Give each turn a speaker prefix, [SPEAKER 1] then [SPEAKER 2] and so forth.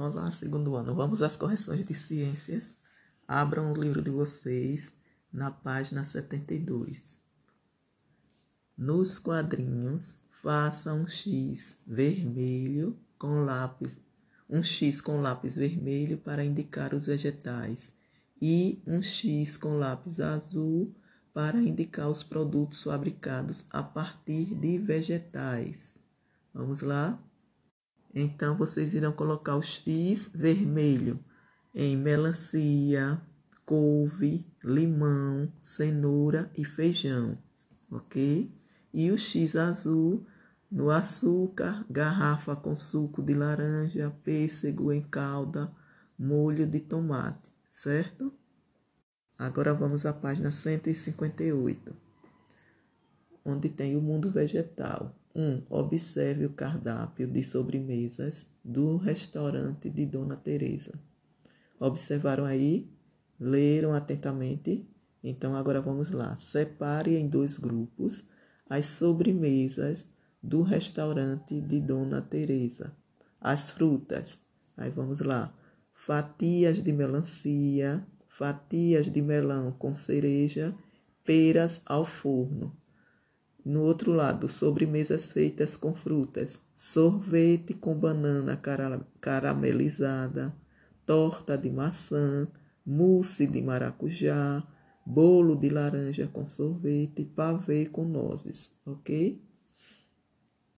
[SPEAKER 1] Olá, segundo ano. Vamos às correções de ciências. Abram o livro de vocês na página 72. Nos quadrinhos, faça um X vermelho com lápis, um X com lápis vermelho para indicar os vegetais e um X com lápis azul para indicar os produtos fabricados a partir de vegetais. Vamos lá? Então, vocês irão colocar o X vermelho em melancia, couve, limão, cenoura e feijão, ok? E o X azul no açúcar, garrafa com suco de laranja, pêssego em calda, molho de tomate, certo? Agora vamos à página 158, onde tem o mundo vegetal. 1. Um, observe o cardápio de sobremesas do restaurante de Dona Teresa. Observaram aí? Leram atentamente? Então agora vamos lá. Separe em dois grupos as sobremesas do restaurante de Dona Teresa. As frutas. Aí vamos lá. Fatias de melancia, fatias de melão com cereja, peras ao forno. No outro lado, sobremesas feitas com frutas, sorvete com banana caramelizada, torta de maçã, mousse de maracujá, bolo de laranja com sorvete, pavê com nozes, ok?